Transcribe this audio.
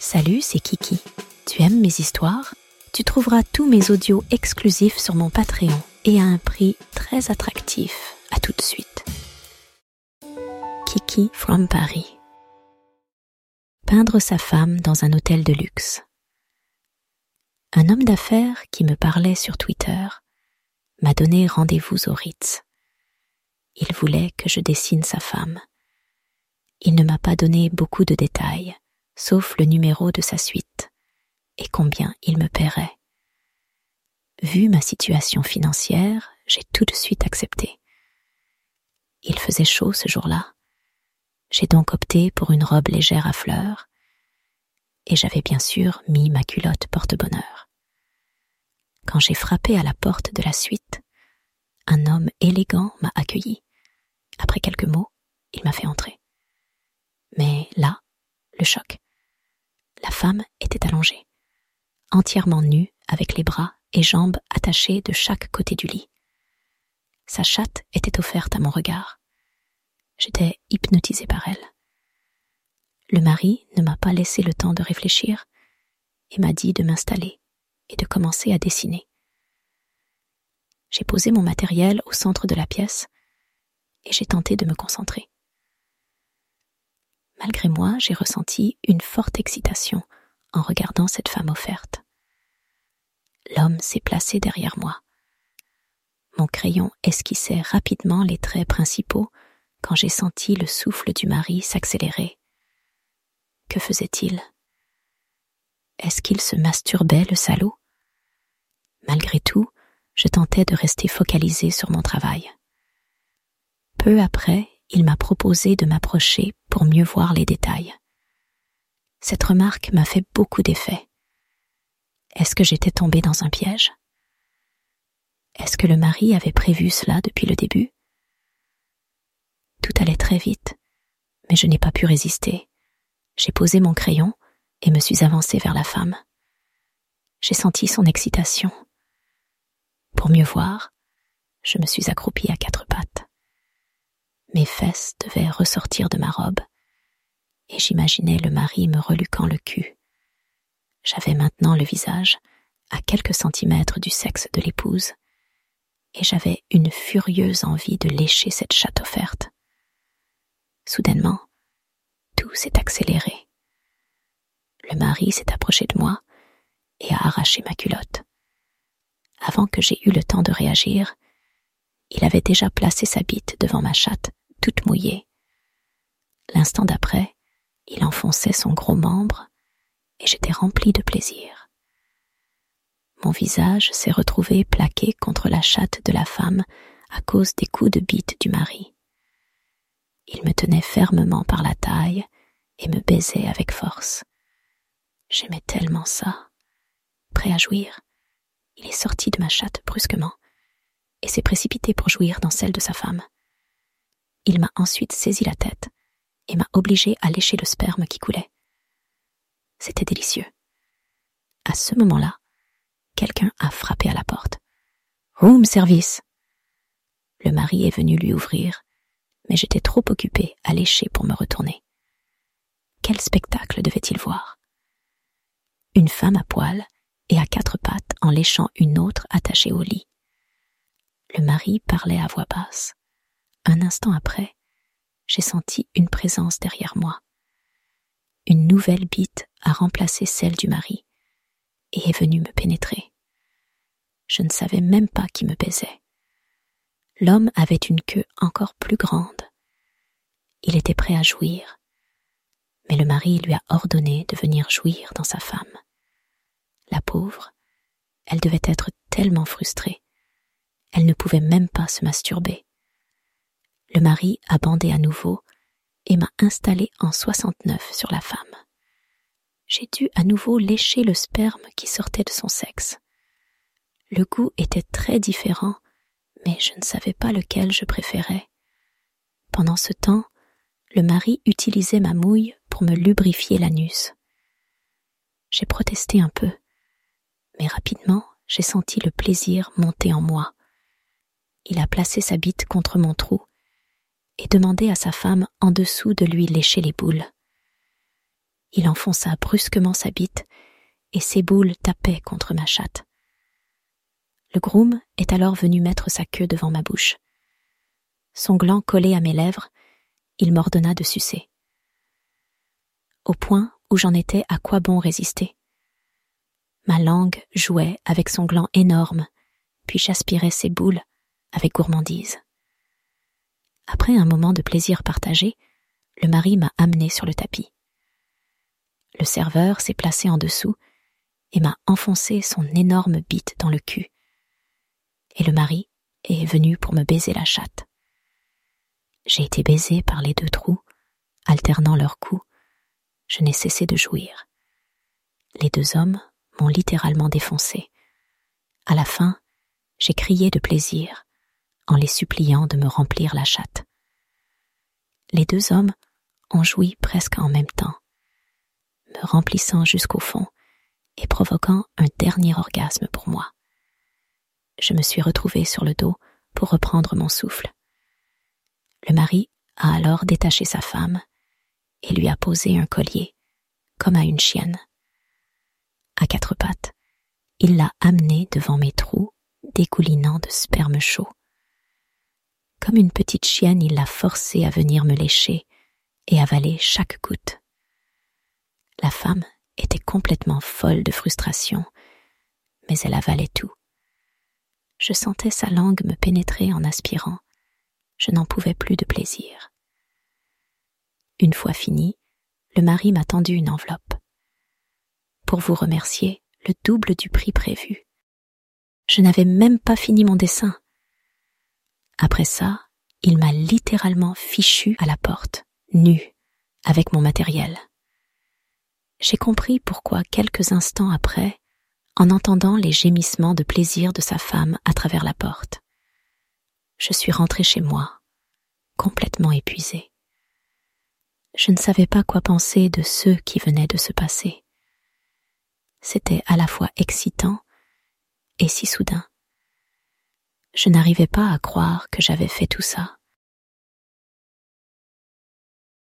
Salut, c'est Kiki. Tu aimes mes histoires? Tu trouveras tous mes audios exclusifs sur mon Patreon et à un prix très attractif. À tout de suite. Kiki from Paris. Peindre sa femme dans un hôtel de luxe. Un homme d'affaires qui me parlait sur Twitter m'a donné rendez-vous au Ritz. Il voulait que je dessine sa femme. Il ne m'a pas donné beaucoup de détails, sauf le numéro de sa suite et combien il me paierait. Vu ma situation financière, j'ai tout de suite accepté. Il faisait chaud ce jour-là. J'ai donc opté pour une robe légère à fleurs, et j'avais bien sûr mis ma culotte porte-bonheur. Quand j'ai frappé à la porte de la suite, un homme élégant m'a accueilli. Après quelques mots, il m'a fait entrer. Mais là, le choc. Était allongée, entièrement nue, avec les bras et jambes attachés de chaque côté du lit. Sa chatte était offerte à mon regard. J'étais hypnotisée par elle. Le mari ne m'a pas laissé le temps de réfléchir et m'a dit de m'installer et de commencer à dessiner. J'ai posé mon matériel au centre de la pièce et j'ai tenté de me concentrer. Malgré moi, j'ai ressenti une forte excitation en regardant cette femme offerte. L'homme s'est placé derrière moi. Mon crayon esquissait rapidement les traits principaux quand j'ai senti le souffle du mari s'accélérer. Que faisait-il? Est-ce qu'il se masturbait, le salaud? Malgré tout, je tentais de rester focalisé sur mon travail. Peu après, il m'a proposé de m'approcher pour mieux voir les détails. Cette remarque m'a fait beaucoup d'effet. Est-ce que j'étais tombée dans un piège? Est-ce que le mari avait prévu cela depuis le début? Tout allait très vite, mais je n'ai pas pu résister. J'ai posé mon crayon et me suis avancée vers la femme. J'ai senti son excitation. Pour mieux voir, je me suis accroupie à quatre pattes. Mes fesses devaient ressortir de ma robe, et j'imaginais le mari me reluquant le cul. J'avais maintenant le visage à quelques centimètres du sexe de l'épouse, et j'avais une furieuse envie de lécher cette chatte offerte. Soudainement, tout s'est accéléré. Le mari s'est approché de moi et a arraché ma culotte. Avant que j'aie eu le temps de réagir, il avait déjà placé sa bite devant ma chatte toute mouillée. L'instant d'après, il enfonçait son gros membre et j'étais rempli de plaisir. Mon visage s'est retrouvé plaqué contre la chatte de la femme à cause des coups de bite du mari. Il me tenait fermement par la taille et me baisait avec force. J'aimais tellement ça. Prêt à jouir, il est sorti de ma chatte brusquement et s'est précipité pour jouir dans celle de sa femme. Il m'a ensuite saisi la tête et m'a obligé à lécher le sperme qui coulait. C'était délicieux. À ce moment-là, quelqu'un a frappé à la porte. Room service. Le mari est venu lui ouvrir, mais j'étais trop occupé à lécher pour me retourner. Quel spectacle devait-il voir? Une femme à poil et à quatre pattes en léchant une autre attachée au lit. Le mari parlait à voix basse. Un instant après, j'ai senti une présence derrière moi. Une nouvelle bite a remplacé celle du mari et est venue me pénétrer. Je ne savais même pas qui me baisait. L'homme avait une queue encore plus grande. Il était prêt à jouir, mais le mari lui a ordonné de venir jouir dans sa femme. La pauvre, elle devait être tellement frustrée. Elle ne pouvait même pas se masturber le mari a bandé à nouveau et m'a installé en 69 sur la femme. J'ai dû à nouveau lécher le sperme qui sortait de son sexe. Le goût était très différent, mais je ne savais pas lequel je préférais. Pendant ce temps, le mari utilisait ma mouille pour me lubrifier l'anus. J'ai protesté un peu, mais rapidement j'ai senti le plaisir monter en moi. Il a placé sa bite contre mon trou et demandait à sa femme en dessous de lui lécher les boules. Il enfonça brusquement sa bite et ses boules tapaient contre ma chatte. Le groom est alors venu mettre sa queue devant ma bouche. Son gland collé à mes lèvres, il m'ordonna de sucer. Au point où j'en étais à quoi bon résister? Ma langue jouait avec son gland énorme, puis j'aspirais ses boules avec gourmandise. Après un moment de plaisir partagé, le mari m'a amené sur le tapis. Le serveur s'est placé en dessous et m'a enfoncé son énorme bite dans le cul. Et le mari est venu pour me baiser la chatte. J'ai été baisé par les deux trous, alternant leurs coups. Je n'ai cessé de jouir. Les deux hommes m'ont littéralement défoncé. À la fin, j'ai crié de plaisir en les suppliant de me remplir la chatte. Les deux hommes ont joui presque en même temps, me remplissant jusqu'au fond et provoquant un dernier orgasme pour moi. Je me suis retrouvée sur le dos pour reprendre mon souffle. Le mari a alors détaché sa femme et lui a posé un collier, comme à une chienne. À quatre pattes, il l'a amenée devant mes trous dégoulinant de sperme chaud. Comme une petite chienne, il l'a forcée à venir me lécher et avaler chaque goutte. La femme était complètement folle de frustration, mais elle avalait tout. Je sentais sa langue me pénétrer en aspirant. Je n'en pouvais plus de plaisir. Une fois fini, le mari m'a tendu une enveloppe. Pour vous remercier, le double du prix prévu. Je n'avais même pas fini mon dessin. Après ça, il m'a littéralement fichu à la porte, nu, avec mon matériel. J'ai compris pourquoi quelques instants après, en entendant les gémissements de plaisir de sa femme à travers la porte, je suis rentrée chez moi, complètement épuisée. Je ne savais pas quoi penser de ce qui venait de se passer. C'était à la fois excitant et si soudain. Je n'arrivais pas à croire que j'avais fait tout ça.